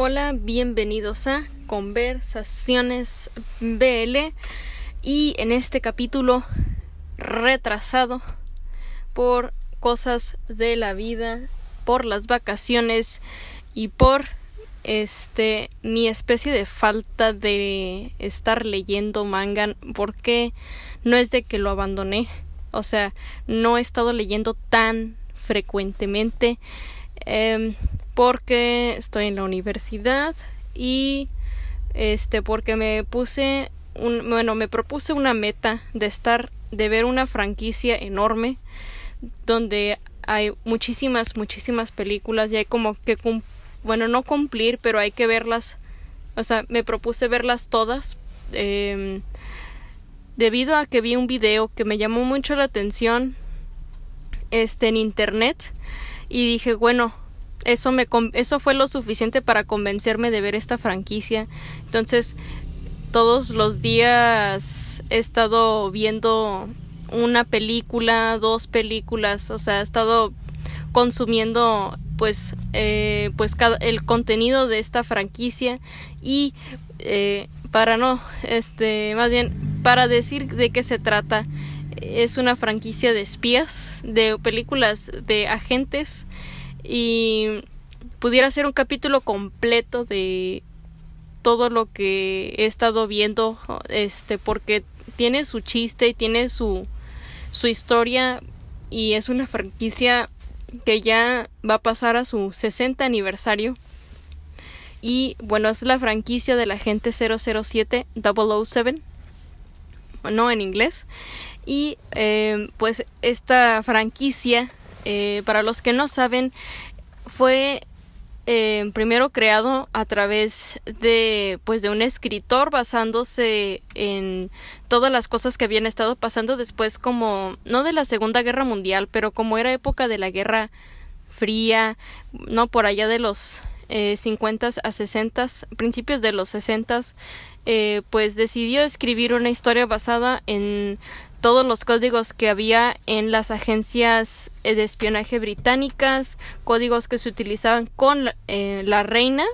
Hola, bienvenidos a Conversaciones BL y en este capítulo retrasado por cosas de la vida, por las vacaciones y por este mi especie de falta de estar leyendo manga porque no es de que lo abandoné, o sea, no he estado leyendo tan frecuentemente. Em, porque estoy en la universidad y este porque me puse un, bueno me propuse una meta de estar de ver una franquicia enorme donde hay muchísimas muchísimas películas y hay como que bueno no cumplir pero hay que verlas o sea me propuse verlas todas eh, debido a que vi un video que me llamó mucho la atención este en internet y dije bueno eso me eso fue lo suficiente para convencerme de ver esta franquicia entonces todos los días he estado viendo una película dos películas o sea he estado consumiendo pues eh, pues el contenido de esta franquicia y eh, para no este más bien para decir de qué se trata. Es una franquicia de espías, de películas de agentes y pudiera ser un capítulo completo de todo lo que he estado viendo este porque tiene su chiste y tiene su su historia y es una franquicia que ya va a pasar a su 60 aniversario y bueno es la franquicia del agente 007 007 no en inglés. Y eh, pues esta franquicia, eh, para los que no saben, fue eh, primero creado a través de pues de un escritor basándose en todas las cosas que habían estado pasando después como no de la Segunda Guerra Mundial pero como era época de la Guerra Fría no por allá de los eh, 50 a 60 principios de los 60 eh, pues decidió escribir una historia basada en todos los códigos que había en las agencias eh, de espionaje británicas, códigos que se utilizaban con eh, la reina,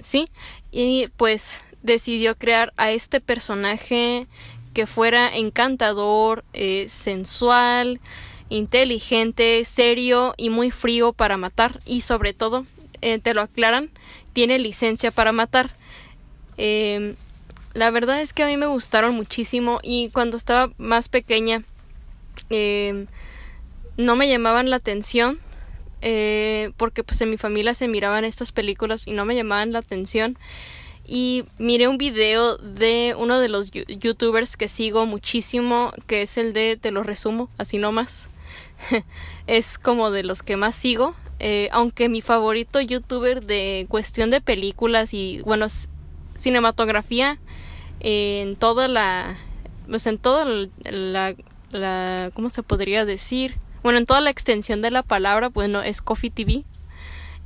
sí, y pues decidió crear a este personaje que fuera encantador, sensual, inteligente, serio y muy frío para matar y sobre todo, te lo aclaran, tiene licencia para matar. La verdad es que a mí me gustaron muchísimo y cuando estaba más pequeña eh, no me llamaban la atención eh, porque pues en mi familia se miraban estas películas y no me llamaban la atención. Y miré un video de uno de los youtubers que sigo muchísimo que es el de te lo resumo así nomás. Es como de los que más sigo eh, aunque mi favorito youtuber de cuestión de películas y bueno cinematografía en toda la pues en toda la, la cómo se podría decir bueno en toda la extensión de la palabra bueno es Coffee TV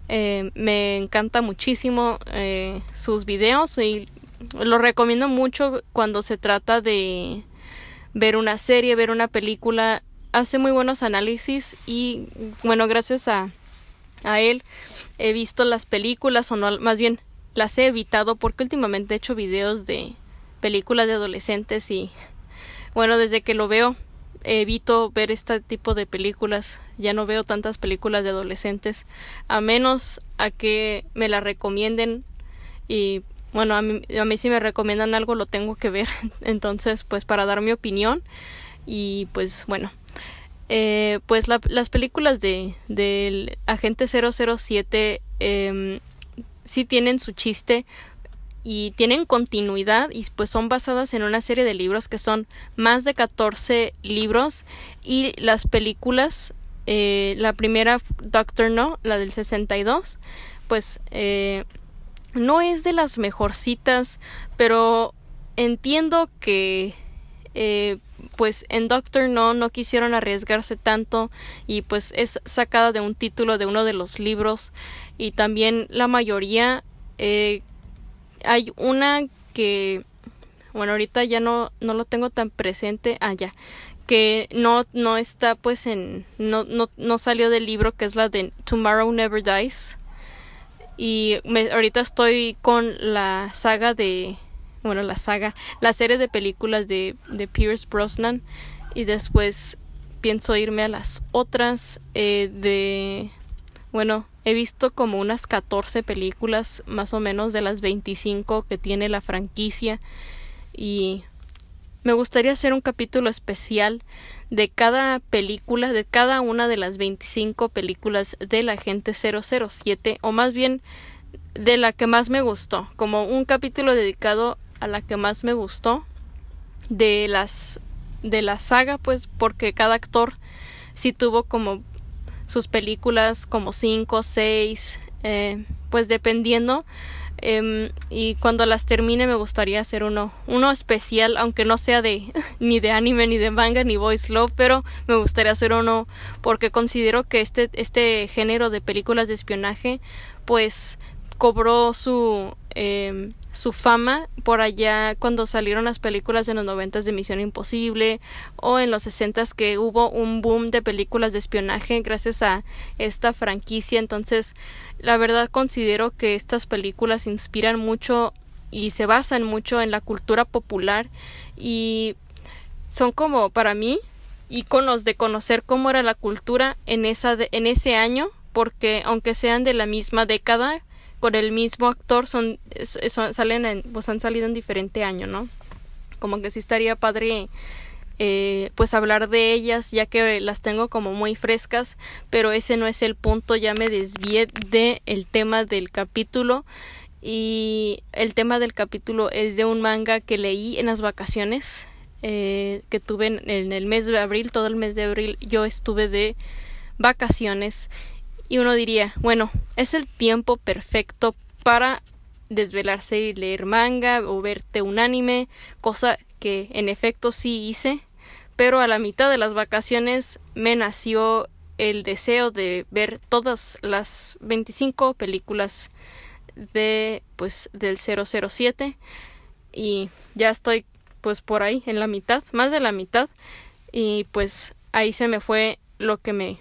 eh, me encanta muchísimo eh, sus videos y lo recomiendo mucho cuando se trata de ver una serie ver una película. Hace muy buenos análisis y bueno gracias a a él he visto las películas o no más bien las he evitado porque últimamente he hecho videos de películas de adolescentes y bueno, desde que lo veo evito ver este tipo de películas. Ya no veo tantas películas de adolescentes a menos a que me la recomienden y bueno, a mí, a mí si me recomiendan algo lo tengo que ver. Entonces, pues para dar mi opinión y pues bueno, eh, pues las películas de del agente 007 eh, sí tienen su chiste y tienen continuidad y pues son basadas en una serie de libros que son más de 14 libros y las películas eh, la primera Doctor No la del 62 pues eh, no es de las mejorcitas pero entiendo que eh, pues en Doctor No no quisieron arriesgarse tanto y pues es sacada de un título de uno de los libros y también la mayoría eh, hay una que bueno ahorita ya no no lo tengo tan presente ah ya que no no está pues en no no no salió del libro que es la de Tomorrow Never Dies. Y ahorita estoy con la saga de bueno la saga la serie de películas de, de Pierce Brosnan y después pienso irme a las otras eh, de bueno he visto como unas 14 películas más o menos de las 25 que tiene la franquicia. Y me gustaría hacer un capítulo especial de cada película, de cada una de las 25 películas de la gente 007, o más bien de la que más me gustó, como un capítulo dedicado a la que más me gustó de las de la saga, pues porque cada actor sí tuvo como sus películas como 5, 6, eh, pues dependiendo. Em, y cuando las termine me gustaría hacer uno, uno especial, aunque no sea de ni de anime, ni de manga, ni voice love, pero me gustaría hacer uno porque considero que este, este género de películas de espionaje pues cobró su eh, su fama por allá cuando salieron las películas en los noventas de Misión Imposible o en los sesentas que hubo un boom de películas de espionaje gracias a esta franquicia. Entonces la verdad considero que estas películas inspiran mucho y se basan mucho en la cultura popular y son como para mí iconos de conocer cómo era la cultura en esa en ese año porque aunque sean de la misma década con el mismo actor son, salen en, pues han salido en diferente año, ¿no? Como que sí estaría padre eh, pues hablar de ellas ya que las tengo como muy frescas pero ese no es el punto ya me desvié de el tema del capítulo y el tema del capítulo es de un manga que leí en las vacaciones eh, que tuve en el mes de abril todo el mes de abril yo estuve de vacaciones y uno diría, bueno, es el tiempo perfecto para desvelarse y leer manga o verte un anime, cosa que en efecto sí hice, pero a la mitad de las vacaciones me nació el deseo de ver todas las 25 películas de pues del 007 y ya estoy pues por ahí en la mitad, más de la mitad y pues ahí se me fue lo que me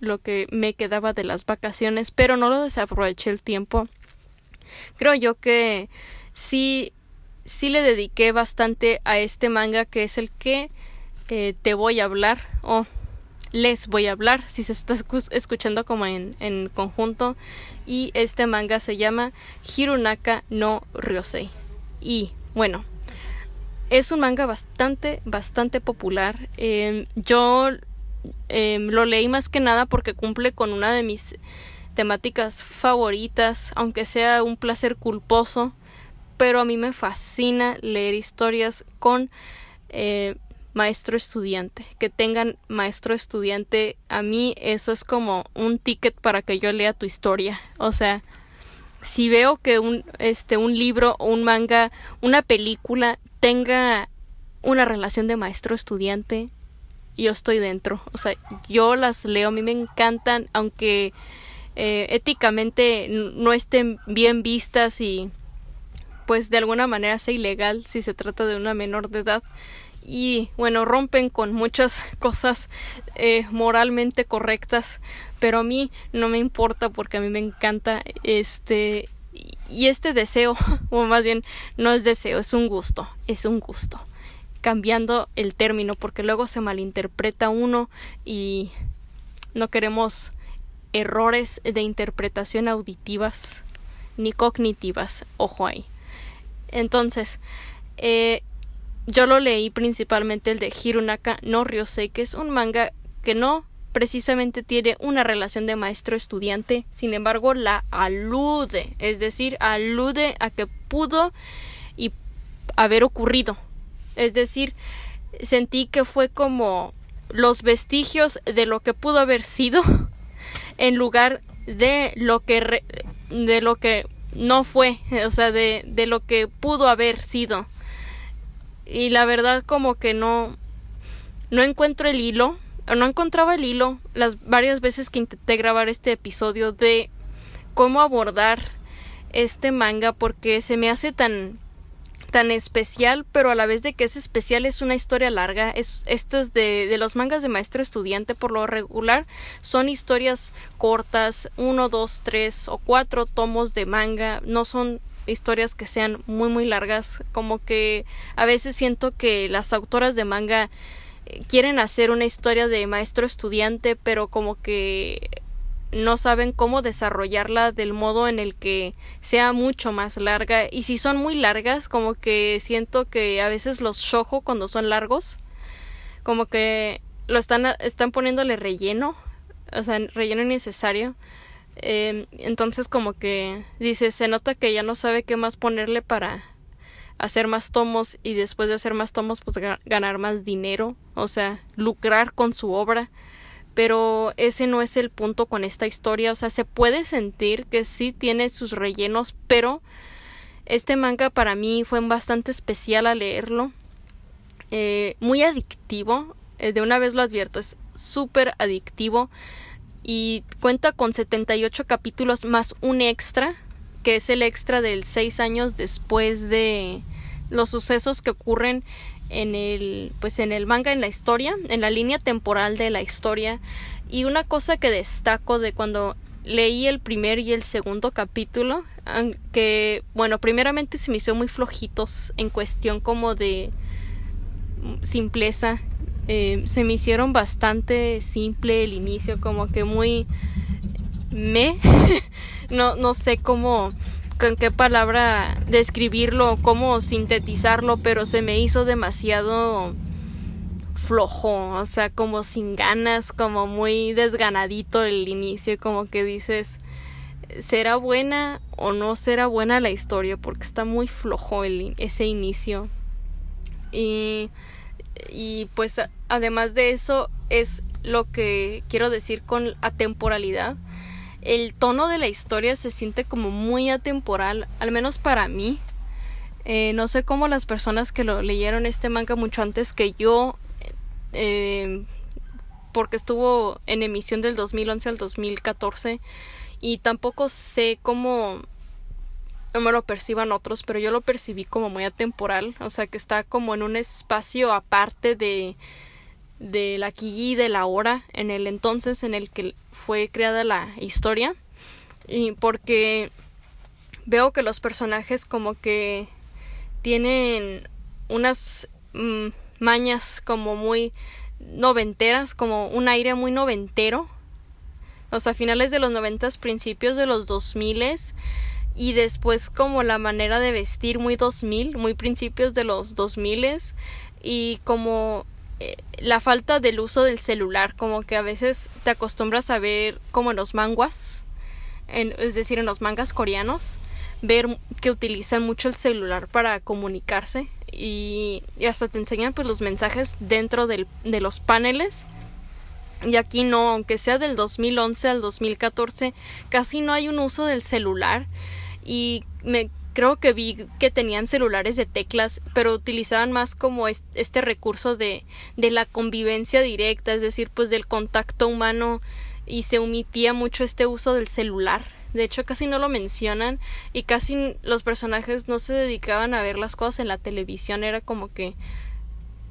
lo que me quedaba de las vacaciones, pero no lo desaproveché el tiempo. Creo yo que sí, sí le dediqué bastante a este manga que es el que eh, te voy a hablar o les voy a hablar si se está escuchando como en, en conjunto. Y este manga se llama Hirunaka no Ryosei. Y bueno es un manga bastante bastante popular. Eh, yo Em, lo leí más que nada porque cumple con una de mis temáticas favoritas, aunque sea un placer culposo, pero a mí me fascina leer historias con eh, maestro estudiante, que tengan maestro estudiante, a mí eso es como un ticket para que yo lea tu historia, o sea, si veo que un este un libro o un manga, una película tenga una relación de maestro estudiante, yo estoy dentro. O sea, yo las leo, a mí me encantan, aunque eh, éticamente no estén bien vistas y pues de alguna manera sea ilegal si se trata de una menor de edad. Y bueno, rompen con muchas cosas eh, moralmente correctas, pero a mí no me importa porque a mí me encanta este y este deseo, o más bien no es deseo, es un gusto, es un gusto cambiando el término porque luego se malinterpreta uno y no queremos errores de interpretación auditivas ni cognitivas. Ojo ahí. Entonces, eh, yo lo leí principalmente el de Hirunaka no Ryosei, que es un manga que no precisamente tiene una relación de maestro-estudiante, sin embargo la alude, es decir, alude a que pudo y haber ocurrido es decir, sentí que fue como los vestigios de lo que pudo haber sido en lugar de lo que de lo que no fue, o sea, de, de lo que pudo haber sido. Y la verdad como que no no encuentro el hilo, o no encontraba el hilo las varias veces que intenté grabar este episodio de cómo abordar este manga porque se me hace tan tan especial, pero a la vez de que es especial es una historia larga. Es, de, de los mangas de maestro estudiante por lo regular son historias cortas, uno, dos, tres o cuatro tomos de manga, no son historias que sean muy muy largas, como que a veces siento que las autoras de manga eh, quieren hacer una historia de maestro estudiante, pero como que no saben cómo desarrollarla del modo en el que sea mucho más larga. Y si son muy largas como que siento que a veces los shojo cuando son largos. Como que lo están están poniéndole relleno o sea relleno innecesario. Eh, entonces como que dice se nota que ya no sabe qué más ponerle para hacer más tomos y después de hacer más tomos pues ganar más dinero o sea lucrar con su obra pero ese no es el punto con esta historia, o sea, se puede sentir que sí tiene sus rellenos, pero este manga para mí fue bastante especial al leerlo, eh, muy adictivo, eh, de una vez lo advierto, es súper adictivo. Y cuenta con 78 capítulos más un extra, que es el extra del seis años después de los sucesos que ocurren en el pues en el manga en la historia en la línea temporal de la historia. Y una cosa que destaco de cuando leí el primer y el segundo capítulo que bueno primeramente se me hizo muy flojitos en cuestión como de simpleza eh, se me hicieron bastante simple el inicio como que muy me no no sé cómo con qué palabra describirlo, cómo sintetizarlo, pero se me hizo demasiado flojo, o sea, como sin ganas, como muy desganadito el inicio, como que dices, ¿será buena o no será buena la historia? Porque está muy flojo ese inicio. Y, y pues además de eso es lo que quiero decir con atemporalidad el tono de la historia se siente como muy atemporal, al menos para mí. Eh, no sé cómo las personas que lo leyeron este manga mucho antes que yo, eh, porque estuvo en emisión del 2011 al 2014, y tampoco sé cómo no me lo perciban otros, pero yo lo percibí como muy atemporal, o sea que está como en un espacio aparte de de la aquí y de la hora en el entonces en el que fue creada la historia y porque veo que los personajes como que tienen unas mm, mañas como muy noventeras, como un aire muy noventero. O sea, finales de los noventas, principios de los dos miles y después como la manera de vestir muy dos mil, muy principios de los dos miles y como la falta del uso del celular, como que a veces te acostumbras a ver como en los manguas, es decir, en los mangas coreanos, ver que utilizan mucho el celular para comunicarse y, hasta te enseñan pues los mensajes dentro del, de los paneles. Y aquí no, aunque sea del 2011 al 2014, casi no hay un uso del celular y me creo que vi que tenían celulares de teclas, pero utilizaban más como este recurso de, de la convivencia directa, es decir, pues del contacto humano y se omitía mucho este uso del celular. De hecho, casi no lo mencionan y casi los personajes no se dedicaban a ver las cosas en la televisión, era como que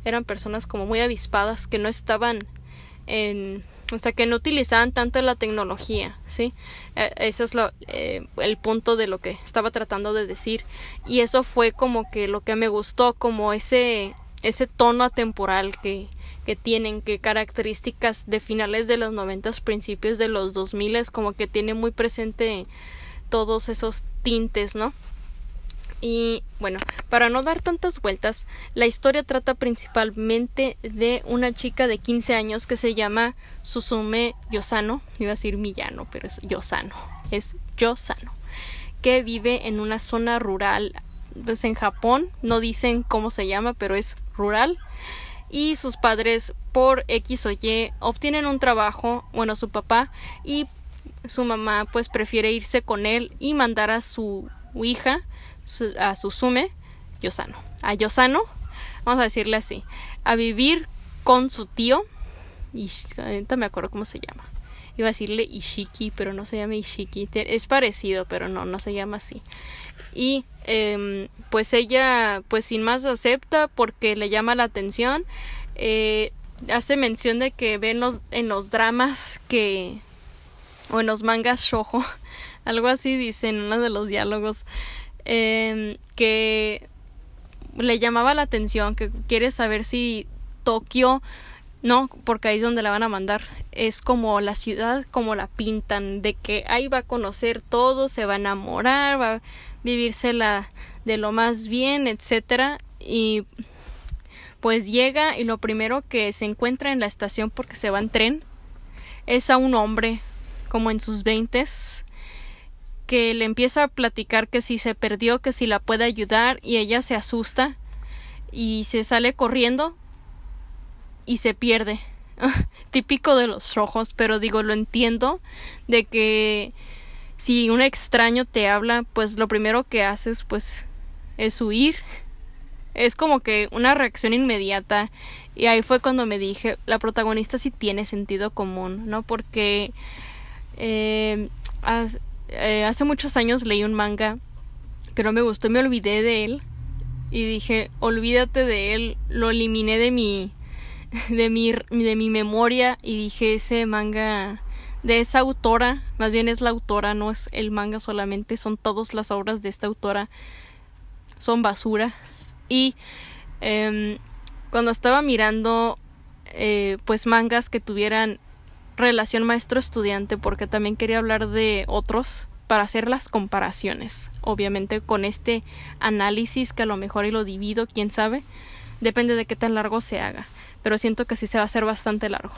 eran personas como muy avispadas que no estaban en o sea que no utilizaban tanto la tecnología, ¿sí? E, ese es lo, eh, el punto de lo que estaba tratando de decir y eso fue como que lo que me gustó, como ese ese tono atemporal que, que tienen, que características de finales de los noventas, principios de los dos miles, como que tiene muy presente todos esos tintes, ¿no? Y bueno, para no dar tantas vueltas, la historia trata principalmente de una chica de 15 años que se llama Susume Yosano, iba a decir Millano, pero es Yosano, es Yosano, que vive en una zona rural, pues en Japón, no dicen cómo se llama, pero es rural. Y sus padres, por X o Y, obtienen un trabajo, bueno, su papá, y su mamá pues prefiere irse con él y mandar a su hija a Susume Yosano, a Yosano, vamos a decirle así, a vivir con su tío, y ahorita me acuerdo cómo se llama, Iba a decirle Ishiki, pero no se llama Ishiki. Es parecido, pero no, no se llama así. Y em, pues ella, pues sin más acepta porque le llama la atención. Eh, hace mención de que ven los, en los dramas que o en los mangas shojo algo así dice en uno de los diálogos em, que le llamaba la atención que quiere saber si Tokio no, porque ahí es donde la van a mandar. Es como la ciudad, como la pintan, de que ahí va a conocer todo, se va a enamorar, va a vivírsela de lo más bien, etcétera. Y pues llega y lo primero que se encuentra en la estación porque se va en tren es a un hombre como en sus veintes que le empieza a platicar que si se perdió, que si la puede ayudar y ella se asusta y se sale corriendo y se pierde. Típico de los rojos, pero digo, lo entiendo de que si un extraño te habla, pues lo primero que haces pues es huir. Es como que una reacción inmediata y ahí fue cuando me dije, la protagonista sí tiene sentido común, ¿no? Porque eh, eh, hace muchos años leí un manga que no me gustó me olvidé de él y dije, olvídate de él, lo eliminé de mi de mi, de mi memoria y dije ese manga de esa autora, más bien es la autora, no es el manga solamente, son todas las obras de esta autora, son basura. Y em, cuando estaba mirando eh, pues mangas que tuvieran relación maestro-estudiante, porque también quería hablar de otros para hacer las comparaciones, obviamente con este análisis que a lo mejor y lo divido, quién sabe, depende de qué tan largo se haga pero siento que sí se va a hacer bastante largo.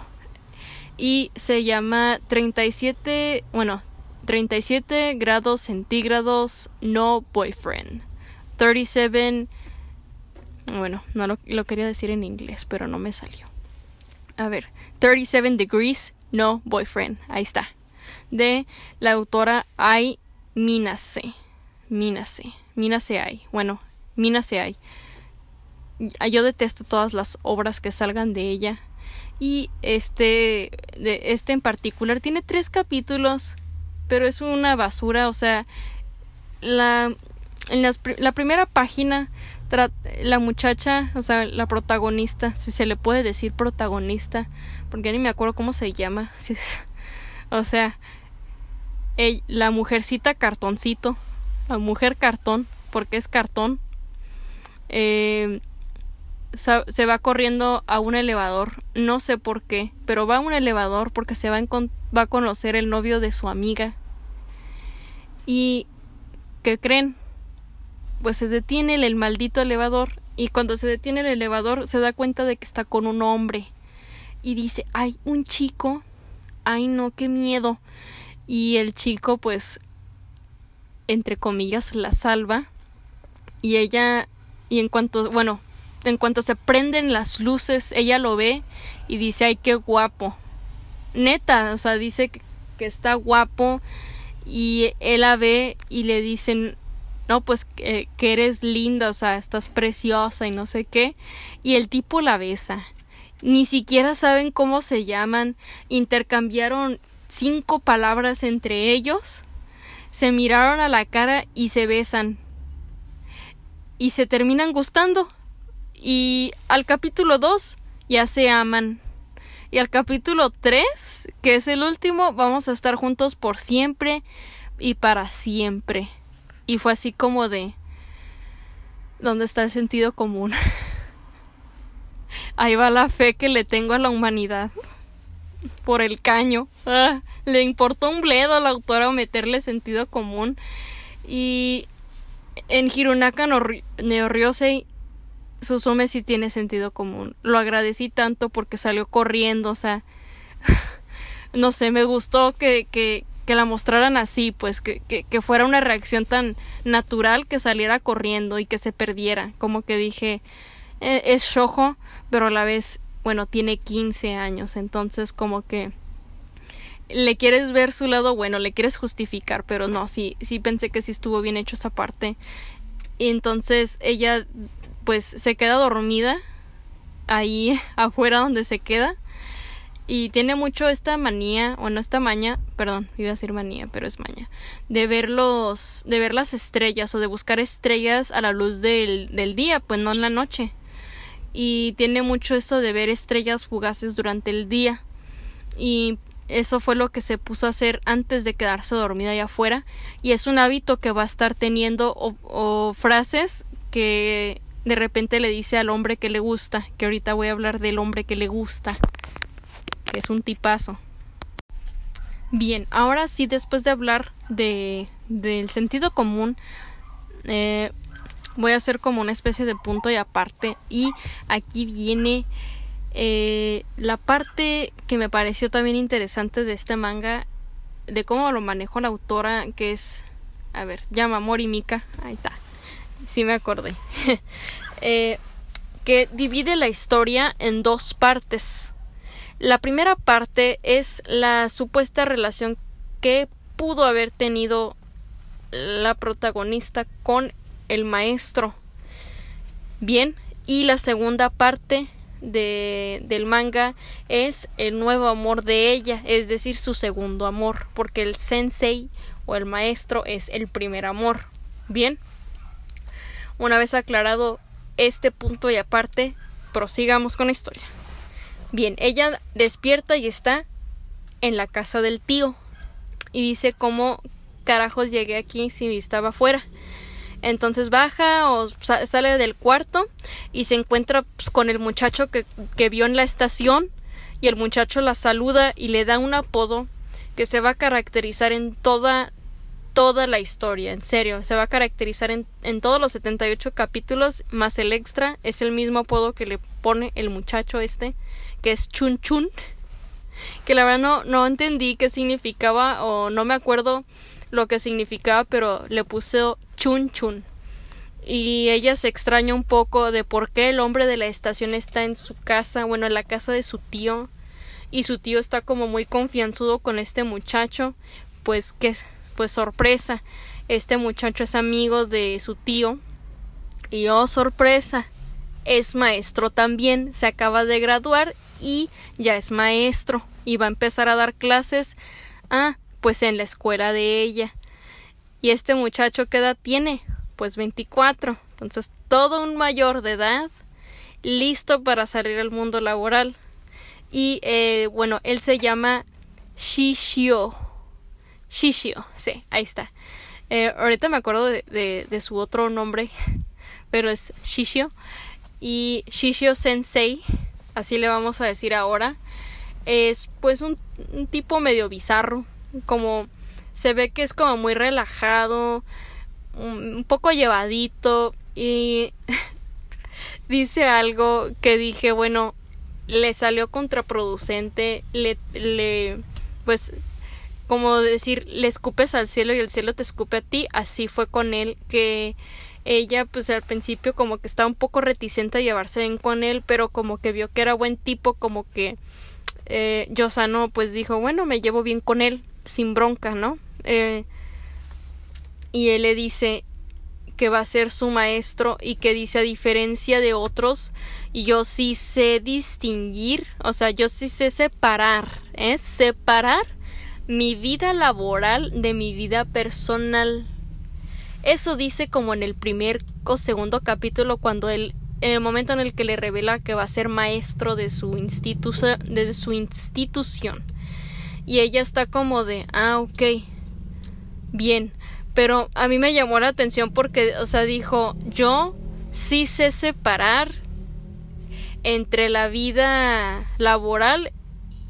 Y se llama 37, bueno, 37 grados centígrados no boyfriend. 37, bueno, no lo, lo quería decir en inglés, pero no me salió. A ver, 37 degrees no boyfriend, ahí está. De la autora Ai Minase. Minase. Minase Ai. Bueno, Minase. Ah, yo detesto todas las obras que salgan de ella y este de este en particular tiene tres capítulos pero es una basura o sea la en la primera página la muchacha o sea la protagonista si se le puede decir protagonista porque ni me acuerdo cómo se llama o sea la mujercita cartoncito la mujer cartón porque es cartón eh, se va corriendo a un elevador, no sé por qué, pero va a un elevador porque se va a, va a conocer el novio de su amiga. Y ¿qué creen? Pues se detiene el, el maldito elevador y cuando se detiene el elevador se da cuenta de que está con un hombre y dice, "Ay, un chico. Ay, no, qué miedo." Y el chico pues entre comillas la salva y ella y en cuanto, bueno, en cuanto se prenden las luces, ella lo ve y dice, ay, qué guapo. Neta, o sea, dice que, está guapo y él la ve y le dicen, no, pues que, que eres linda, o sea, estás preciosa y no sé qué. Y el tipo la besa. Ni siquiera saben cómo se llaman. Intercambiaron cinco palabras entre ellos. Se miraron a la cara y se besan. Y se terminan gustando. Y al capítulo 2 ya se aman. Y al capítulo 3, que es el último, vamos a estar juntos por siempre y para siempre. Y fue así como de... ¿Dónde está el sentido común? Ahí va la fe que le tengo a la humanidad. Por el caño. Ah, le importó un bledo a la autora meterle sentido común. Y en Hirunaka no, Neoryosei Susume sí tiene sentido común. Lo agradecí tanto porque salió corriendo, o sea, no sé, me gustó que, que, que la mostraran así, pues que, que, que, fuera una reacción tan natural que saliera corriendo y que se perdiera. Como que dije, eh, es shojo, pero a la vez, bueno, tiene 15 años, entonces como que le quieres ver su lado bueno, le quieres justificar, pero no, sí, sí pensé que sí estuvo bien hecho esa parte. Y entonces ella pues se queda dormida ahí afuera donde se queda y tiene mucho esta manía, o no esta maña, perdón, iba a decir manía, pero es maña, de ver los, de ver las estrellas o de buscar estrellas a la luz del, del día, pues no en la noche. Y tiene mucho esto de ver estrellas fugaces durante el día. Y eso fue lo que se puso a hacer antes de quedarse dormida allá afuera. Y es un hábito que va a estar teniendo o frases que de repente le dice al hombre que le gusta, que ahorita voy a hablar del hombre que le gusta que es un tipazo. Bien, ahora sí, después de hablar de, del sentido común, eh, voy a hacer como una especie de punto y aparte. Y aquí viene eh, la parte que me pareció también interesante de este manga, de cómo lo manejó la autora, que es, a ver, llama Mori Mika, ahí está, sí me acordé, eh, que divide la historia en dos partes. La primera parte es la supuesta relación que pudo haber tenido la protagonista con el maestro. Bien, y la segunda parte de, del manga es el nuevo amor de ella, es decir, su segundo amor, porque el sensei o el maestro es el primer amor. Bien, una vez aclarado este punto y aparte, prosigamos con la historia. Bien, ella despierta y está en la casa del tío. Y dice cómo carajos llegué aquí si estaba afuera. Entonces baja o sale del cuarto y se encuentra pues, con el muchacho que, que vio en la estación y el muchacho la saluda y le da un apodo que se va a caracterizar en toda toda la historia, en serio, se va a caracterizar en, en todos los 78 capítulos, más el extra, es el mismo apodo que le pone el muchacho este que es Chun Chun, que la verdad no, no entendí qué significaba o no me acuerdo lo que significaba, pero le puse Chun Chun. Y ella se extraña un poco de por qué el hombre de la estación está en su casa, bueno, en la casa de su tío, y su tío está como muy confianzudo con este muchacho, pues que pues sorpresa, este muchacho es amigo de su tío, y oh sorpresa, es maestro también, se acaba de graduar y ya es maestro y va a empezar a dar clases ah pues en la escuela de ella. Y este muchacho qué edad tiene pues 24 entonces todo un mayor de edad listo para salir al mundo laboral. Y eh, bueno él se llama Shishio. Shishio sí ahí está. Eh, ahorita me acuerdo de, de, de, su otro nombre pero es Shishio. Y Shishio Sensei así le vamos a decir ahora, es pues un, tipo medio bizarro, como se ve que es como muy relajado, un, poco llevadito y dice algo que dije, bueno, le salió contraproducente, le, le, pues, como decir, le escupes al cielo y el cielo te escupe a ti, así fue con él, que ella pues al principio como que estaba un poco reticente a llevarse bien con él, pero como que vio que era buen tipo, como que eh, Yosano pues dijo, bueno, me llevo bien con él, sin bronca, ¿no? Eh, y él le dice que va a ser su maestro y que dice a diferencia de otros, yo sí sé distinguir, o sea, yo sí sé separar, ¿eh? Separar mi vida laboral de mi vida personal. Eso dice como en el primer o segundo capítulo cuando él en el momento en el que le revela que va a ser maestro de su, de su institución. Y ella está como de, ah, ok, bien. Pero a mí me llamó la atención porque, o sea, dijo, yo sí sé separar entre la vida laboral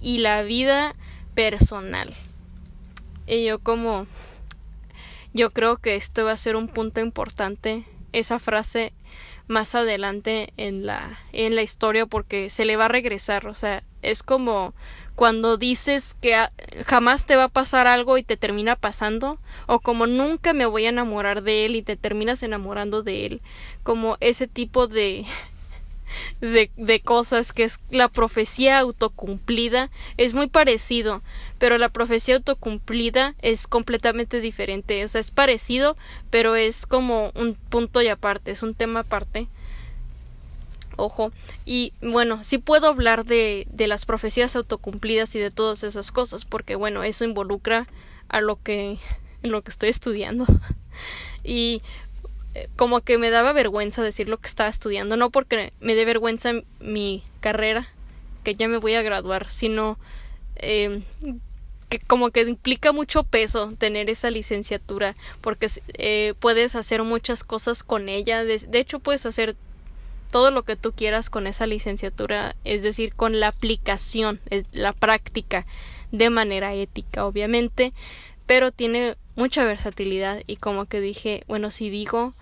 y la vida personal. Y yo como, yo creo que esto va a ser un punto importante, esa frase más adelante en la, en la historia porque se le va a regresar, o sea, es como cuando dices que jamás te va a pasar algo y te termina pasando, o como nunca me voy a enamorar de él y te terminas enamorando de él, como ese tipo de de, de cosas que es la profecía autocumplida es muy parecido pero la profecía autocumplida es completamente diferente o sea es parecido pero es como un punto y aparte es un tema aparte Ojo. Y bueno, sí puedo hablar de, de las profecías autocumplidas y de todas esas cosas, porque bueno, eso involucra a lo que, lo que estoy estudiando. y como que me daba vergüenza decir lo que estaba estudiando, no porque me dé vergüenza mi carrera, que ya me voy a graduar, sino eh, que como que implica mucho peso tener esa licenciatura, porque eh, puedes hacer muchas cosas con ella, de hecho puedes hacer todo lo que tú quieras con esa licenciatura, es decir, con la aplicación, la práctica de manera ética, obviamente, pero tiene mucha versatilidad y como que dije, bueno, si digo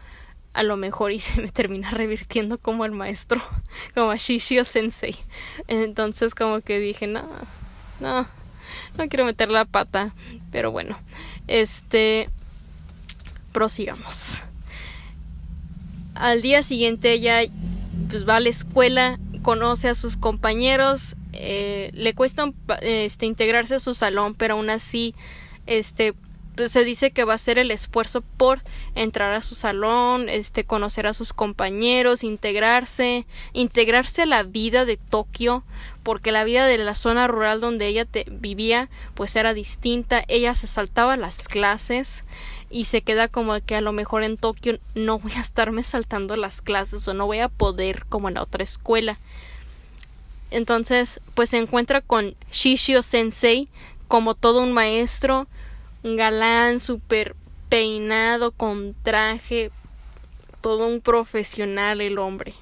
a lo mejor y se me termina revirtiendo como el maestro, como a Shishio Sensei. Entonces como que dije, no, no, no quiero meter la pata, pero bueno, este, prosigamos. Al día siguiente ella pues va a la escuela, conoce a sus compañeros, eh, le cuesta este, integrarse a su salón, pero aún así, este, se dice que va a hacer el esfuerzo por entrar a su salón, este, conocer a sus compañeros, integrarse, integrarse a la vida de Tokio, porque la vida de la zona rural donde ella vivía, pues era distinta. Ella se saltaba las clases y se queda como que a lo mejor en Tokio no voy a estarme saltando las clases o no voy a poder como en la otra escuela. Entonces, pues se encuentra con Shishio Sensei como todo un maestro, galán, súper peinado, con traje, todo un profesional el hombre.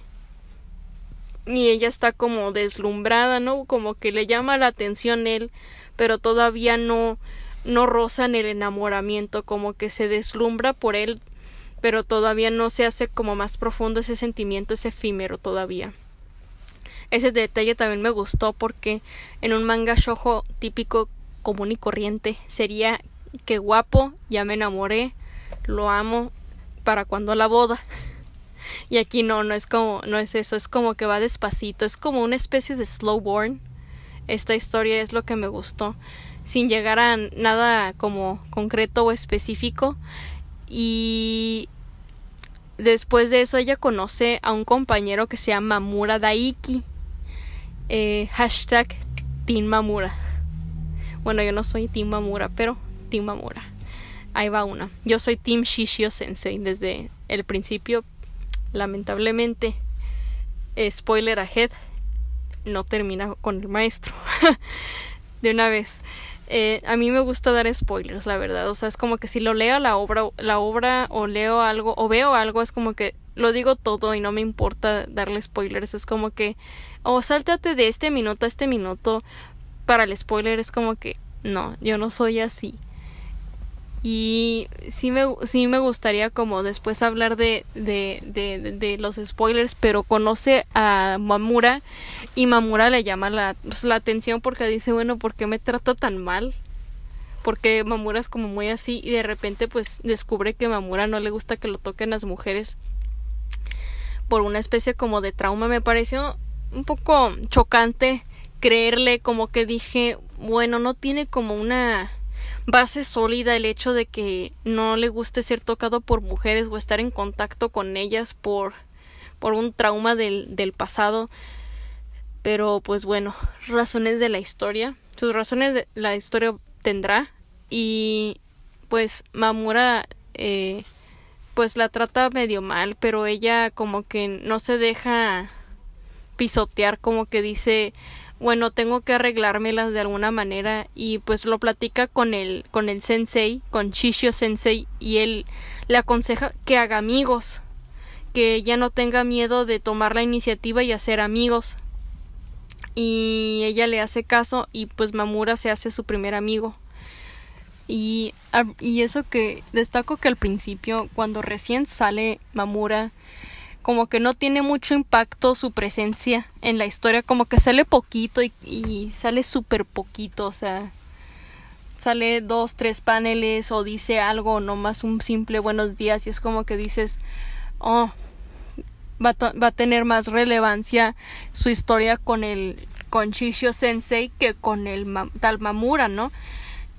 Y ella está como deslumbrada, ¿no? Como que le llama la atención él, pero todavía no no rozan el enamoramiento, como que se deslumbra por él, pero todavía no se hace como más profundo ese sentimiento, ese efímero todavía. Ese detalle también me gustó porque en un manga shojo típico común y corriente sería que guapo, ya me enamoré, lo amo para cuando la boda. Y aquí no, no es como, no es eso, es como que va despacito, es como una especie de slow burn. Esta historia es lo que me gustó sin llegar a nada como concreto o específico y después de eso ella conoce a un compañero que se llama Mamura Daiki eh, hashtag Team Mamura bueno yo no soy Team Mamura pero Team Mamura ahí va una yo soy Team Shishio Sensei desde el principio lamentablemente spoiler ahead no termina con el maestro de una vez eh, a mí me gusta dar spoilers, la verdad. O sea, es como que si lo leo la obra, la obra o leo algo o veo algo, es como que lo digo todo y no me importa darle spoilers. Es como que, o oh, sáltate de este minuto a este minuto para el spoiler. Es como que, no, yo no soy así. Y sí me, sí me gustaría como después hablar de, de, de, de los spoilers, pero conoce a Mamura y Mamura le llama la, pues, la atención porque dice, bueno, ¿por qué me trata tan mal? Porque Mamura es como muy así y de repente pues descubre que Mamura no le gusta que lo toquen las mujeres por una especie como de trauma. Me pareció un poco chocante creerle como que dije, bueno, no tiene como una base sólida el hecho de que no le guste ser tocado por mujeres o estar en contacto con ellas por, por un trauma del, del pasado. Pero pues bueno, razones de la historia. Sus razones de la historia tendrá. Y pues Mamura eh, pues la trata medio mal, pero ella como que no se deja pisotear, como que dice bueno, tengo que arreglármelas de alguna manera y pues lo platica con el con el sensei, con Shishio sensei y él le aconseja que haga amigos, que ya no tenga miedo de tomar la iniciativa y hacer amigos. Y ella le hace caso y pues Mamura se hace su primer amigo. Y, y eso que destaco que al principio, cuando recién sale Mamura, como que no tiene mucho impacto su presencia en la historia, como que sale poquito y, sale súper poquito, o sea, sale dos, tres paneles o dice algo, no más un simple buenos días y es como que dices, oh, va, va a tener más relevancia su historia con el con Shishio Sensei que con el tal Mamura, ¿no?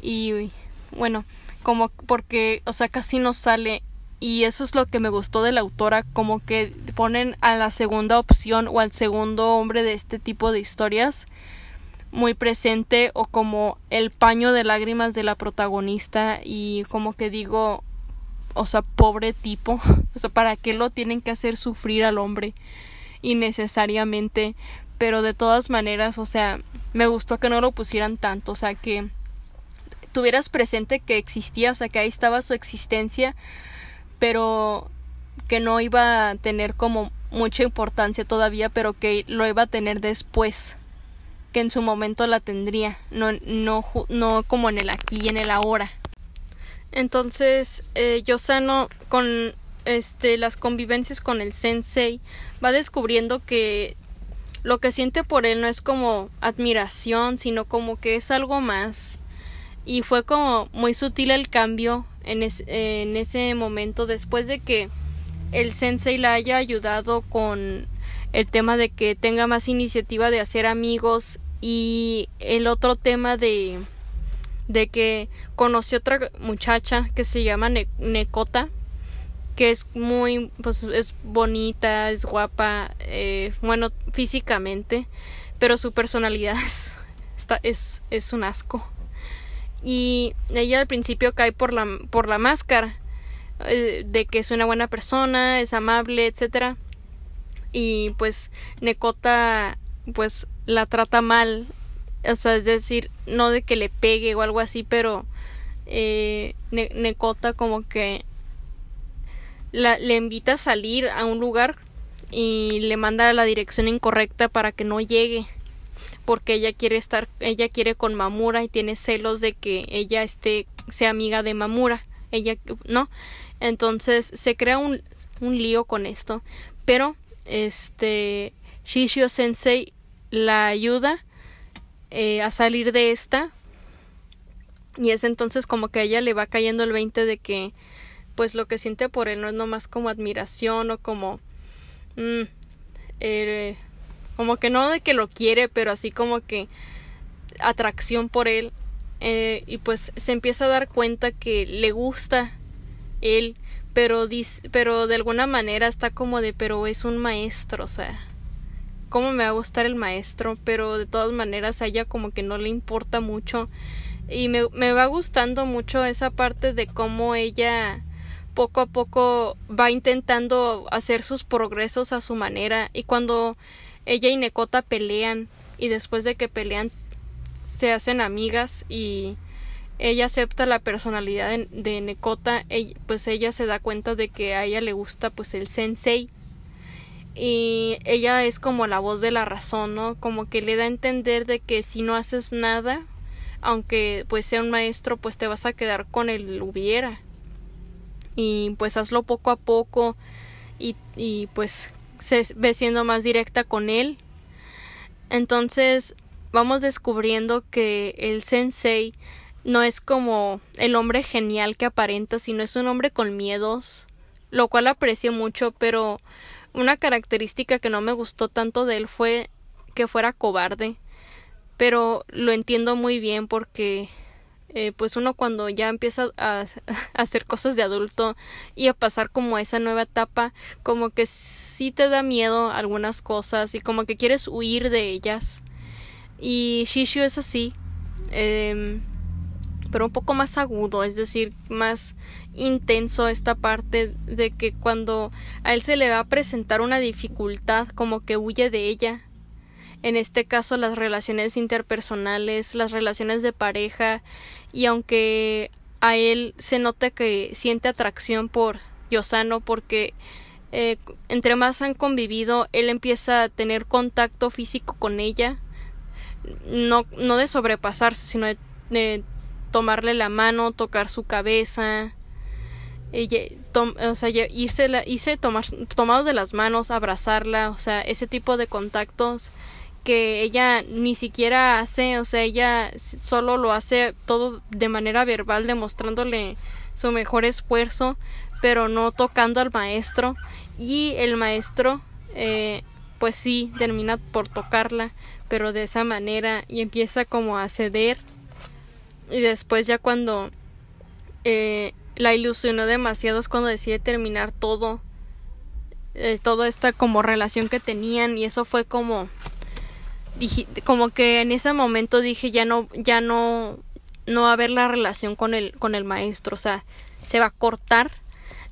Y bueno, como porque, o sea, casi no sale y eso es lo que me gustó de la autora, como que ponen a la segunda opción o al segundo hombre de este tipo de historias muy presente o como el paño de lágrimas de la protagonista y como que digo, o sea, pobre tipo, o sea, ¿para qué lo tienen que hacer sufrir al hombre innecesariamente? Pero de todas maneras, o sea, me gustó que no lo pusieran tanto, o sea, que tuvieras presente que existía, o sea, que ahí estaba su existencia, pero que no iba a tener como mucha importancia todavía, pero que lo iba a tener después, que en su momento la tendría, no, no, no como en el aquí y en el ahora. Entonces, eh, Yosano con este las convivencias con el sensei va descubriendo que lo que siente por él no es como admiración, sino como que es algo más. Y fue como muy sutil el cambio en, ese momento después de que el sensei la haya ayudado con el tema de que tenga más iniciativa de hacer amigos y el otro tema de de que conoció otra muchacha que se llama Nekota que es muy pues es bonita es guapa eh, bueno físicamente pero su personalidad es, es, es un asco y ella al principio cae por la, por la máscara eh, de que es una buena persona, es amable, etcétera. Y pues Necota pues la trata mal, o sea, es decir, no de que le pegue o algo así, pero eh, Necota como que la, le invita a salir a un lugar y le manda la dirección incorrecta para que no llegue porque ella quiere estar, ella quiere con Mamura y tiene celos de que ella esté, sea amiga de Mamura. Ella, ¿no? Entonces se crea un, un lío con esto. Pero, este, Shishio Sensei la ayuda eh, a salir de esta. Y es entonces como que a ella le va cayendo el 20 de que, pues lo que siente por él no es nomás como admiración o como, mm, eh, como que no de que lo quiere, pero así como que atracción por él. Eh, y pues se empieza a dar cuenta que le gusta él, pero, pero de alguna manera está como de, pero es un maestro, o sea, ¿cómo me va a gustar el maestro? Pero de todas maneras a ella como que no le importa mucho. Y me, me va gustando mucho esa parte de cómo ella poco a poco va intentando hacer sus progresos a su manera y cuando ella y Nekota pelean y después de que pelean se hacen amigas y ella acepta la personalidad de, Nekota, pues ella se da cuenta de que a ella le gusta pues el sensei y ella es como la voz de la razón, ¿no? Como que le da a entender de que si no haces nada, aunque pues sea un maestro, pues te vas a quedar con el hubiera. Y pues hazlo poco a poco y, y pues se ve siendo más directa con él. Entonces vamos descubriendo que el sensei no es como el hombre genial que aparenta, sino es un hombre con miedos, lo cual aprecio mucho, pero una característica que no me gustó tanto de él fue que fuera cobarde. Pero lo entiendo muy bien porque eh, pues uno cuando ya empieza a, hacer cosas de adulto y a pasar como a esa nueva etapa, como que sí te da miedo algunas cosas y como que quieres huir de ellas. Y Shishu es así, em, pero un poco más agudo, es decir, más intenso esta parte de que cuando a él se le va a presentar una dificultad, como que huye de ella, en este caso las relaciones interpersonales, las relaciones de pareja y aunque a él se nota que siente atracción por Yosano porque eh, entre más han convivido él empieza a tener contacto físico con ella no, no de sobrepasarse sino de, tomarle la mano tocar su cabeza ella, o sea, irse, irse tomar, tomados de las manos, abrazarla, o sea, ese tipo de contactos que ella ni siquiera hace, o sea, ella solo lo hace todo de manera verbal, demostrándole su mejor esfuerzo, pero no tocando al maestro. Y el maestro, eh, pues sí, termina por tocarla, pero de esa manera y empieza como a ceder. Y después ya cuando eh, la ilusionó demasiado es cuando decide terminar todo eh, toda esta como relación que tenían y eso fue como como que en ese momento dije ya no ya no no va a haber la relación con el con el maestro. O sea se va a cortar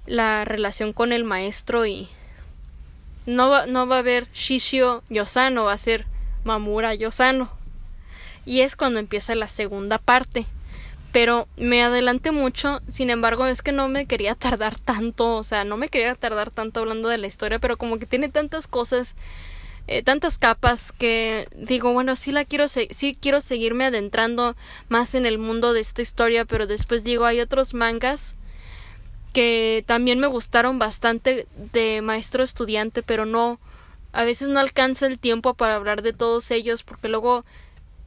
la relación con el maestro y no va, no va a haber Shishio Yosano va a ser Mamura Yosano. Y es cuando empieza la segunda parte. Pero me adelanté mucho, sin embargo es que no me quería tardar tanto, o sea, no me quería tardar tanto hablando de la historia, pero como que tiene tantas cosas, eh, tantas capas que digo, bueno, sí la quiero, sí quiero seguirme adentrando más en el mundo de esta historia, pero después digo, hay otros mangas que también me gustaron bastante de maestro estudiante, pero no, a veces no alcanza el tiempo para hablar de todos ellos porque luego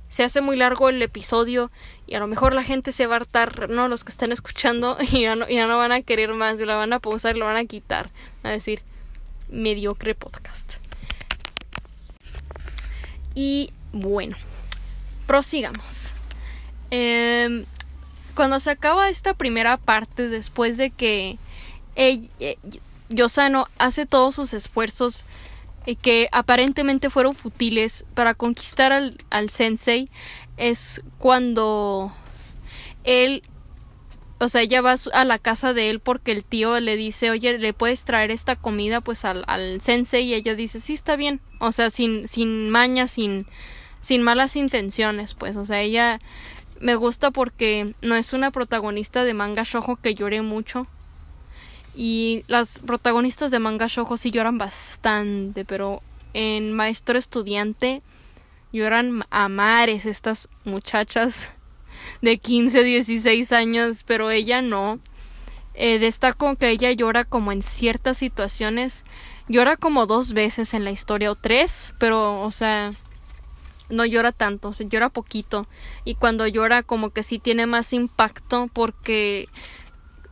se hace muy largo el episodio y a lo mejor la gente se va a hartar, ¿no? Los que están escuchando y ya no, ya no van a querer más, y la van a pausar y lo van a quitar. A decir, mediocre podcast. Y bueno, prosigamos. Em, cuando se acaba esta primera parte, después de que eh, Yosano hace todos sus esfuerzos que aparentemente fueron futiles para conquistar al, al sensei es cuando él o sea, ella va a la casa de él porque el tío le dice, oye, ¿le puedes traer esta comida pues al, al sensei? Y ella dice, sí, está bien. O sea, sin, sin maña, sin, sin malas intenciones, pues. O sea, ella me gusta porque no es una protagonista de manga shojo que llore mucho. Y las protagonistas de manga shoujo sí lloran bastante, pero en Maestro Estudiante lloran a mares estas muchachas de 15, 16 años, pero ella no. Eh, destaco que ella llora como en ciertas situaciones. Llora como dos veces en la historia o tres, pero, o sea, no llora tanto, se llora poquito. Y cuando llora como que sí tiene más impacto porque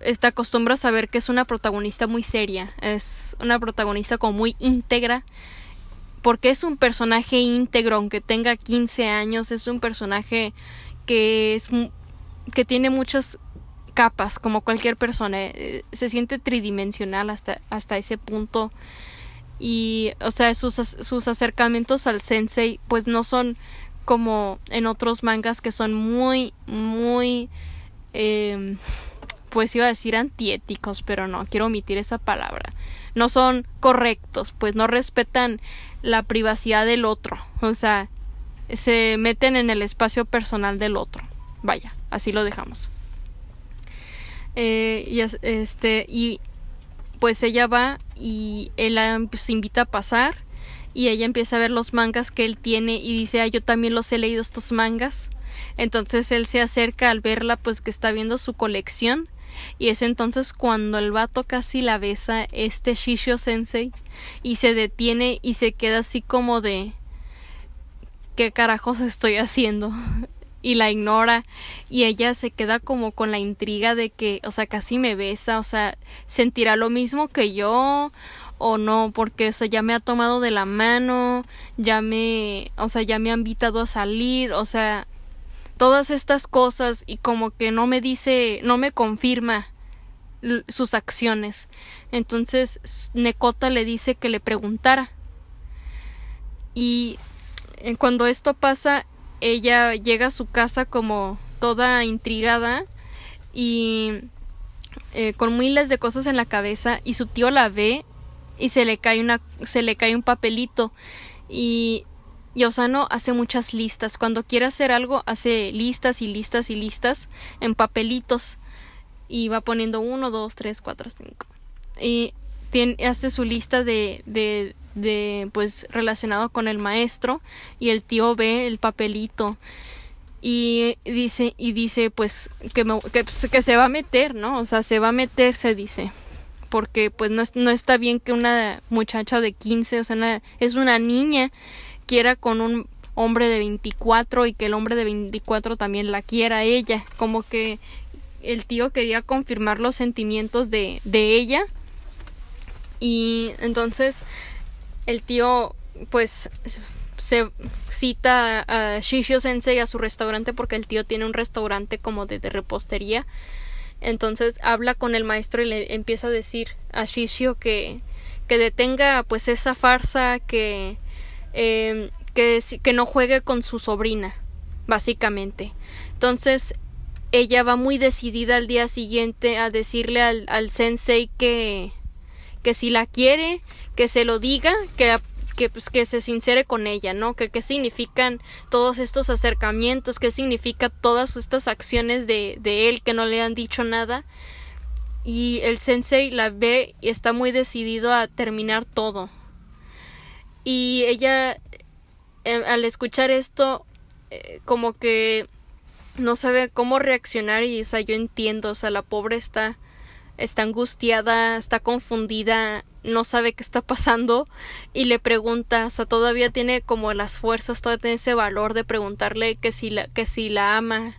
está acostumbrado a saber que es una protagonista muy seria, es una protagonista como muy íntegra, porque es un personaje íntegro, aunque tenga 15 años, es un personaje que es que tiene muchas capas, como cualquier persona, eh, se siente tridimensional hasta, hasta ese punto. Y, o sea, sus, sus acercamientos al sensei, pues no son como en otros mangas que son muy, muy eh, pues iba a decir antiéticos, pero no, quiero omitir esa palabra. No son correctos, pues no respetan la privacidad del otro, o sea, se meten en el espacio personal del otro. Vaya, así lo dejamos. Eh, y este y pues ella va y él la pues, invita a pasar y ella empieza a ver los mangas que él tiene y dice, ah, yo también los he leído estos mangas. Entonces él se acerca al verla pues que está viendo su colección y es entonces cuando el vato casi la besa este Shishio Sensei y se detiene y se queda así como de ¿qué carajos estoy haciendo? Y la ignora y ella se queda como con la intriga de que, o sea, casi me besa, o sea, sentirá lo mismo que yo o no, porque o sea, ya me ha tomado de la mano, ya me, o sea, ya me ha invitado a salir, o sea, todas estas cosas y como que no me dice, no me confirma sus acciones. Entonces Necota le dice que le preguntara. Y eh, cuando esto pasa, ella llega a su casa como toda intrigada y eh, con miles de cosas en la cabeza y su tío la ve y se le cae una se le cae un papelito y y Osano hace muchas listas. Cuando quiere hacer algo, hace listas y listas y listas en papelitos. Y va poniendo uno, dos, tres, cuatro, cinco. Y tiene, hace su lista de, de, pues, relacionado con el maestro. Y el tío ve el papelito. Y dice, y dice, pues, que, que, pues, que se va a meter, ¿no? O sea, se va a meter, se dice porque pues no, no, está bien que una muchacha de 15, o sea, es una niña quiera con un hombre de 24 y que el hombre de 24 también la quiera ella. Como que el tío quería confirmar los sentimientos de, de ella. Y entonces el tío pues se cita a Shishio Sensei a su restaurante porque el tío tiene un restaurante como de, repostería. Entonces habla con el maestro y le empieza a decir a Shishio que, que detenga pues esa farsa, que, eh, que, que no juegue con su sobrina, básicamente. Entonces ella va muy decidida al día siguiente a decirle al, al sensei que, que si la quiere, que se lo diga, que, que, pues, que se sincere con ella, ¿no? Que qué significan todos estos acercamientos, qué significa todas estas acciones de, de él que no le han dicho nada. Y el sensei la ve y está muy decidido a terminar todo. Y ella, eh, al escuchar esto, eh, como que no sabe cómo reaccionar y, o sea, yo entiendo, o sea, la pobre está, está angustiada, está confundida, no sabe qué está pasando y le pregunta, o sea, todavía tiene como las fuerzas, todavía tiene ese valor de preguntarle que si la, que la ama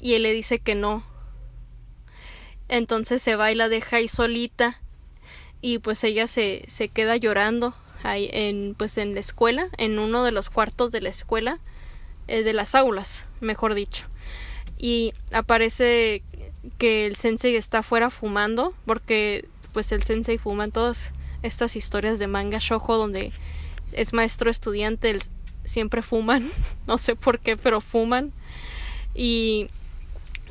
y él le dice que no. Entonces se va y la deja ahí solita y pues ella se, se queda llorando ahí en pues en la escuela, en uno de los cuartos de la escuela, eh, de las aulas, mejor dicho. Y aparece que el sensei está afuera fumando porque pues el sensei fuma todas estas historias de manga shojo donde es maestro estudiante siempre fuman no sé por qué pero fuman y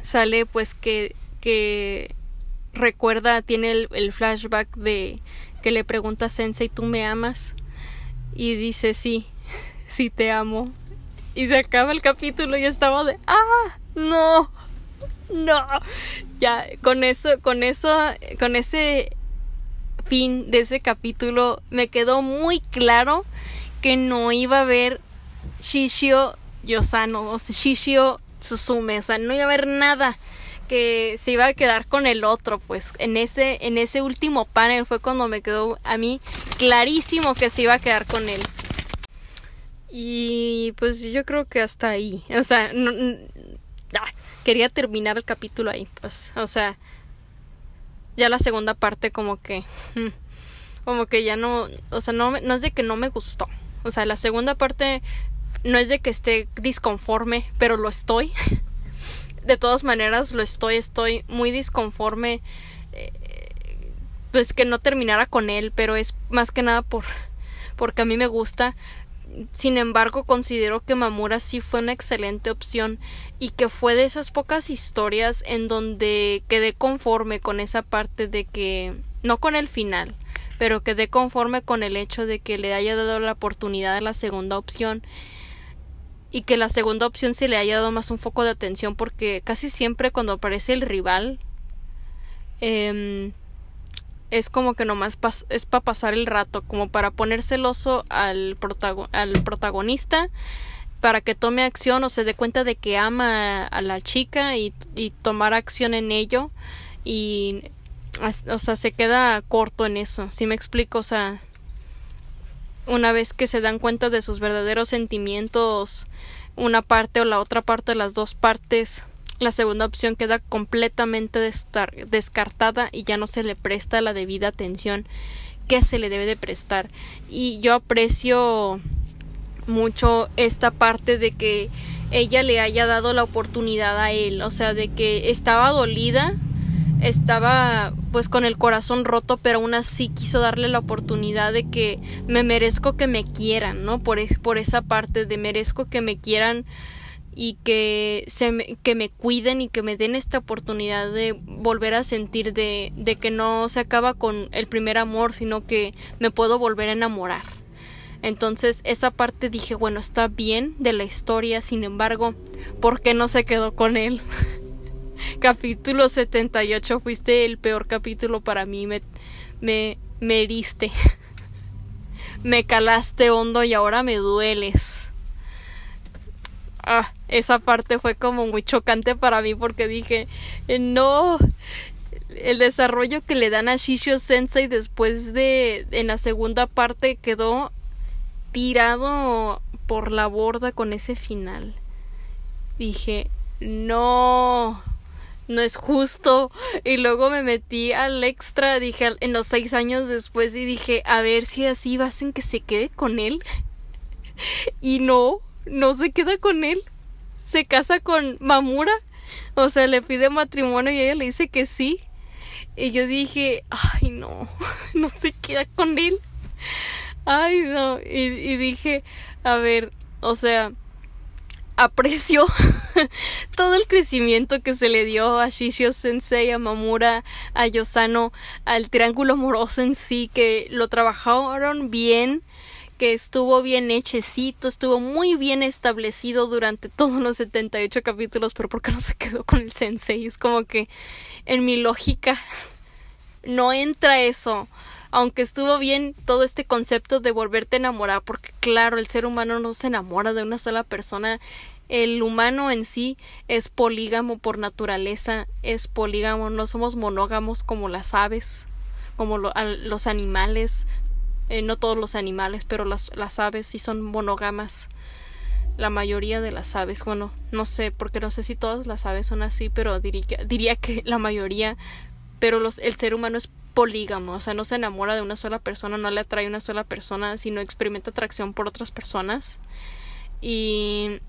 sale pues que que recuerda tiene el, flashback de que le pregunta a Sensei ¿tú me amas? y dice sí sí te amo y se acaba el capítulo y estaba de ah no no. Ya, con eso, con eso, con ese fin de ese capítulo me quedó muy claro que no iba a haber Shishio Yosano o Shishio Susume, o sea, no iba a haber nada que se iba a quedar con el otro, pues en ese en ese último panel fue cuando me quedó a mí clarísimo que se iba a quedar con él. Y pues yo creo que hasta ahí, o sea, no, quería terminar el capítulo ahí, pues, o sea, ya la segunda parte como que, mm, como que ya no, o sea, no, no es de que no me gustó, o sea, la segunda parte no es de que esté disconforme, pero lo estoy. De todas maneras, lo estoy, estoy muy disconforme. Eh, pues que no terminara con él, pero es más que nada por porque a mí me gusta sin embargo, considero que Mamura sí fue una excelente opción y que fue de esas pocas historias en donde quedé conforme con esa parte de que no con el final, pero quedé conforme con el hecho de que le haya dado la oportunidad a la segunda opción y que la segunda opción se le haya dado más un foco de atención porque casi siempre cuando aparece el rival eh, es como que nomás es para pasar el rato, como para poner celoso al, al protagonista para que tome acción o se dé cuenta de que ama a, la chica y, y, tomar acción en ello. Y o sea se queda corto en eso si me explico o sea una vez que se dan cuenta de sus verdaderos sentimientos una parte o la otra parte las dos partes la segunda opción queda completamente descartada y ya no se le presta la debida atención que se le debe de prestar. Y yo aprecio mucho esta parte de que ella le haya dado la oportunidad a él, o sea, de que estaba dolida, estaba pues con el corazón roto, pero aún así quiso darle la oportunidad de que me merezco que me quieran, ¿no? Por, por esa parte de merezco que me quieran y que se me, que me cuiden y que me den esta oportunidad de volver a sentir de, de que no se acaba con el primer amor sino que me puedo volver a enamorar. Entonces esa parte dije bueno está bien de la historia sin embargo ¿por qué no se quedó con él? capítulo 78 fuiste el peor capítulo para mí me me, me heriste. Me calaste hondo y ahora me dueles. Ah, esa parte fue como muy chocante para mí porque dije, eh, no, el desarrollo que le dan a Shishio Sensei después de en la segunda parte quedó tirado por la borda con ese final. Dije, no, no es justo. Y luego me metí al extra, dije, en los seis años después y dije, a ver si así hacen que se quede con él. y no, no se queda con él. Se casa con Mamura. O sea, le pide matrimonio y ella le dice que sí. Y yo dije, ay no, no se queda con él. Ay no. Y, y dije, a ver, o sea, aprecio todo el crecimiento que se le dio a Shishio Sensei, a Mamura, a Yosano, al triángulo amoroso en sí, que lo trabajaron bien, que estuvo bien hechecito, estuvo muy bien establecido durante todos los 78 capítulos, pero ¿por qué no se quedó con el Sensei? Es como que en mi lógica no entra eso. Aunque estuvo bien todo este concepto de volverte a enamorar, porque claro, el ser humano no se enamora de una sola persona, el humano en sí es polígamo por naturaleza, es polígamo, no somos monógamos como las aves, como los animales, eh, no todos los animales, pero las, las aves sí son monógamas. La mayoría de las aves, bueno, no sé, porque no sé si todas las aves son así, pero diría, diría que la mayoría, pero los, el ser humano es polígamo, o sea, no se enamora de una sola persona, no le atrae una sola persona, sino experimenta atracción por otras personas y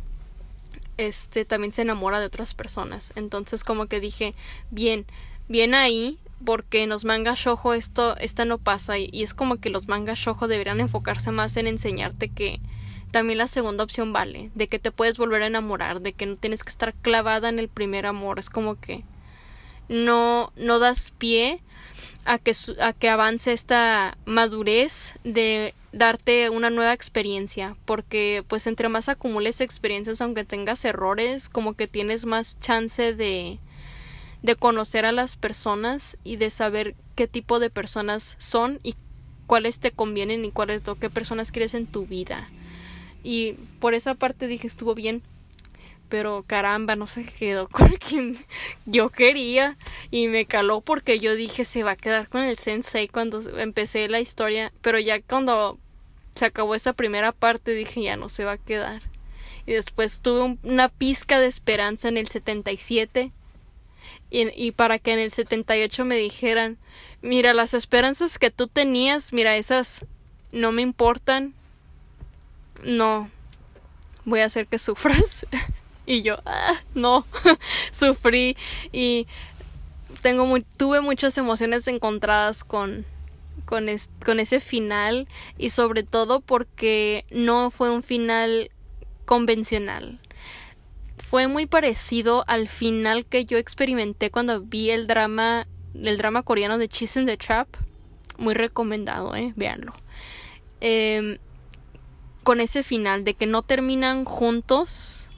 este también se enamora de otras personas. Entonces como que dije, bien, bien ahí, porque en los mangas shojo esto, esta no pasa y, y, es como que los mangas shojo deberían enfocarse más en enseñarte que también la segunda opción vale, de que te puedes volver a enamorar, de que no tienes que estar clavada en el primer amor, es como que no no das pie a que, a que avance esta madurez de darte una nueva experiencia porque pues entre más acumules experiencias aunque tengas errores como que tienes más chance de de conocer a las personas y de saber qué tipo de personas son y cuáles te convienen y cuáles qué personas quieres en tu vida y por esa parte dije estuvo bien pero caramba, no se quedó con quien yo quería y me caló porque yo dije se va a quedar con el sensei cuando empecé la historia, pero ya cuando se acabó esa primera parte dije ya no se va a quedar. Y después tuve una pizca de esperanza en el 77 y, para que en el 78 me dijeran, mira, las esperanzas que tú tenías, mira, esas no me importan. No, voy a hacer que sufras. Y yo, ah, no, sufrí y tengo muy, tuve muchas emociones encontradas con, con, con ese final y sobre todo porque no fue un final convencional. Fue muy parecido al final que yo experimenté cuando vi el drama, el drama coreano de Cheese in the Trap. Muy recomendado, eh, véanlo. Eh, con ese final de que no terminan juntos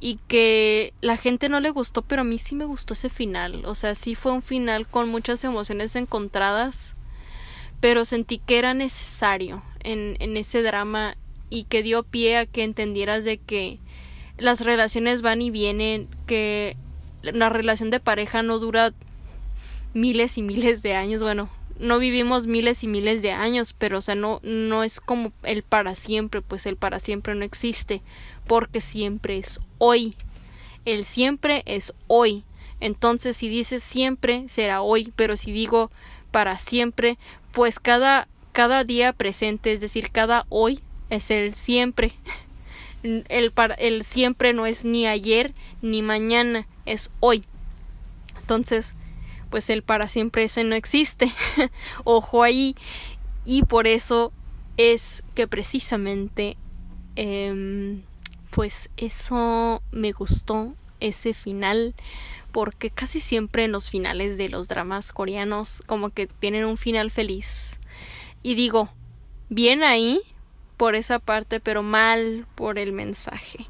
y que la gente no le gustó, pero a mí sí me gustó ese final. O sea, sí fue un final con muchas emociones encontradas, pero sentí que era necesario en, en ese drama y que dio pie a que entendieras de que las relaciones van y vienen, que la relación de pareja no dura miles y miles de años, bueno, no vivimos miles y miles de años, pero o sea, no no es como el para siempre, pues el para siempre no existe porque siempre es hoy. El siempre es hoy. Entonces, si dices siempre, será hoy, pero si digo para siempre, pues cada, cada día presente, es decir, cada hoy, es el siempre. El, el siempre no es ni ayer ni mañana, es hoy. Entonces, pues el para siempre ese no existe. Ojo ahí. Y por eso es que precisamente eh, pues eso me gustó, ese final, porque casi siempre en los finales de los dramas coreanos como que tienen un final feliz. Y digo, bien ahí por esa parte, pero mal por el mensaje.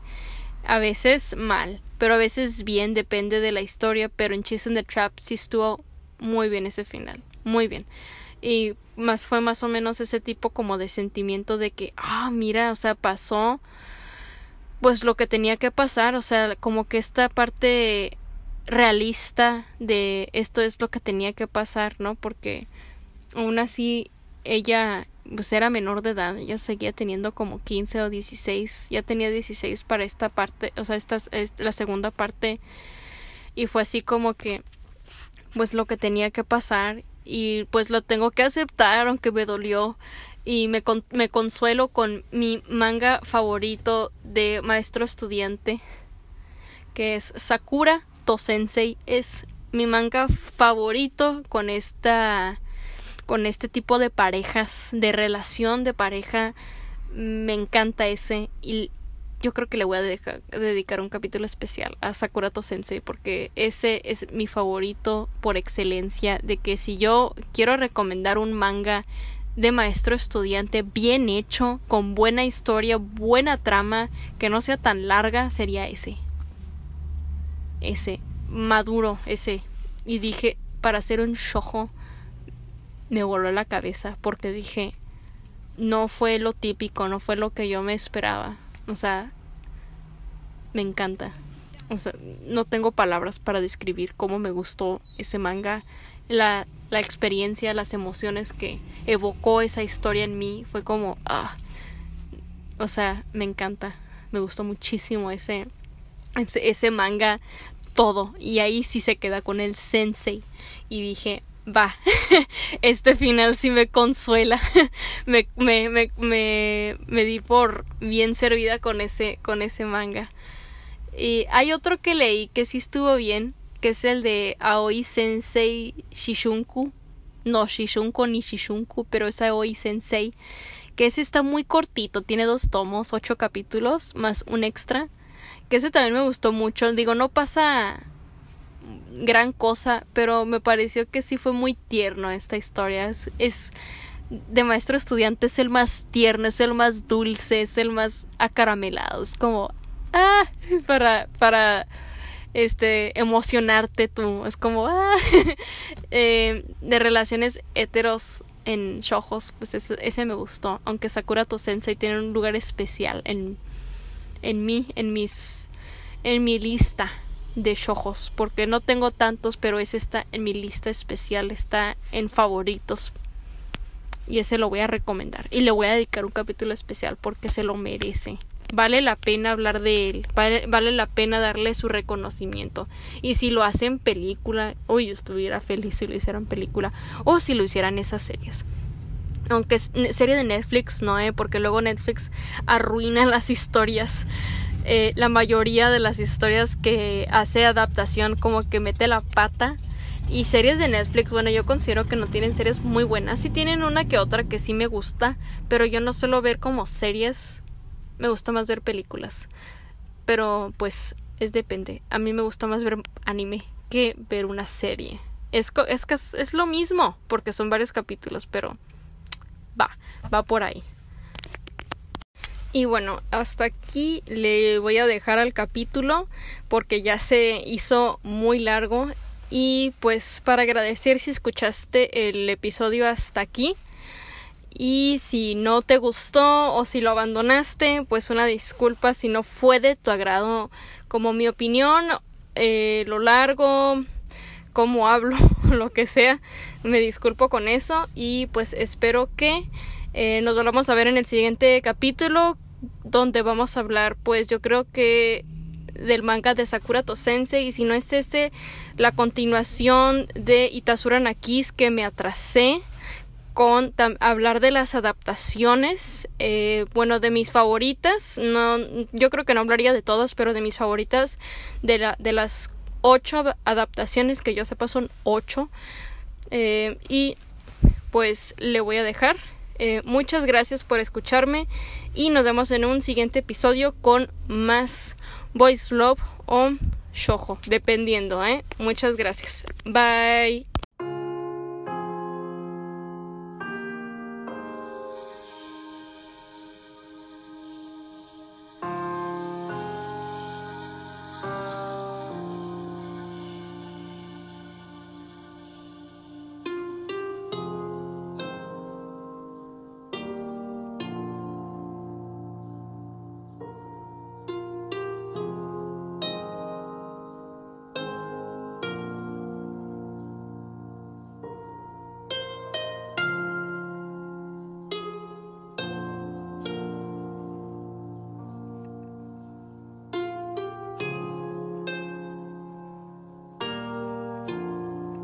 A veces mal, pero a veces bien, depende de la historia, pero en Chase the Trap sí estuvo muy bien ese final, muy bien. Y más fue más o menos ese tipo como de sentimiento de que, ah, mira, o sea, pasó pues lo que tenía que pasar, o sea, como que esta parte realista de esto es lo que tenía que pasar, ¿no? Porque aún así ella pues era menor de edad, ella seguía teniendo como 15 o 16, ya tenía 16 para esta parte, o sea, esta es la segunda parte y fue así como que pues lo que tenía que pasar y pues lo tengo que aceptar aunque me dolió y me, me consuelo con mi manga favorito de maestro estudiante que es Sakura Tosensei. Es mi manga favorito con esta con este tipo de parejas, de relación de pareja. Me encanta ese y yo creo que le voy a dedicar un capítulo especial a Sakurato Sensei porque ese es mi favorito por excelencia de que si yo quiero recomendar un manga de maestro estudiante bien hecho, con buena historia, buena trama, que no sea tan larga, sería ese. Ese, maduro, ese. Y dije, para hacer un shojo, me voló la cabeza porque dije, no fue lo típico, no fue lo que yo me esperaba. O sea, me encanta. O sea, no tengo palabras para describir cómo me gustó ese manga. La, la experiencia, las emociones que evocó esa historia en mí fue como, ah, o sea, me encanta. Me gustó muchísimo ese, ese, ese manga, todo. Y ahí sí se queda con el sensei. Y dije, va, este final sí me consuela. me, me, me, me, me di por bien servida con ese, con ese manga. Y hay otro que leí que sí estuvo bien, que es el de Aoi Sensei Shishunku. No, Shishunku ni Shishunku, pero es Aoi Sensei. Que ese está muy cortito, tiene dos tomos, ocho capítulos, más un extra. Que ese también me gustó mucho. Digo, no pasa gran cosa, pero me pareció que sí fue muy tierno esta historia. Es, de maestro estudiante, es el más tierno, es el más dulce, es el más acaramelado. Es como, ah, para, para, este, emocionarte tú. Es como, ah, eh, de relaciones heteros en shojos, pues ese, me gustó. Aunque Sakura Tosensei tiene un lugar especial en, en mí, en mis, en mi lista de shojos, porque no tengo tantos, pero ese está en mi lista especial, está en favoritos. Y ese lo voy a recomendar. Y le voy a dedicar un capítulo especial porque se lo merece. Vale la pena hablar de él, vale, vale la pena darle su reconocimiento. Y si lo hacen película, uy, yo estuviera feliz si lo hicieran película, o si lo hicieran esas series. Aunque serie de Netflix no, ¿eh? porque luego Netflix arruina las historias. Eh, la mayoría de las historias que hace adaptación como que mete la pata. Y series de Netflix, bueno, yo considero que no tienen series muy buenas. Sí tienen una que otra que sí me gusta, pero yo no suelo ver como series. Me gusta más ver películas. Pero pues es depende. A mí me gusta más ver anime que ver una serie. Es, es, es lo mismo, porque son varios capítulos, pero va, va por ahí. Y bueno, hasta aquí le voy a dejar al capítulo porque ya se hizo muy largo. Y pues para agradecer si escuchaste el episodio hasta aquí. Y si no te gustó o si lo abandonaste, pues una disculpa si no fue de tu agrado. Como mi opinión, eh, lo largo, cómo hablo, lo que sea, me disculpo con eso. Y pues espero que eh, nos volvamos a ver en el siguiente capítulo donde vamos a hablar, pues yo creo que del manga de Sakura Tosense y si no es ese, la continuación de Itasura Nakis que me atrasé con hablar de las adaptaciones, eh, bueno, de mis favoritas, no, yo creo que no hablaría de todas, pero de mis favoritas, de, la, de las ocho adaptaciones que yo sepa son ocho, eh, y pues le voy a dejar eh, muchas gracias por escucharme y nos vemos en un siguiente episodio con más Voice Love o Shojo, dependiendo, ¿eh? Muchas gracias. Bye.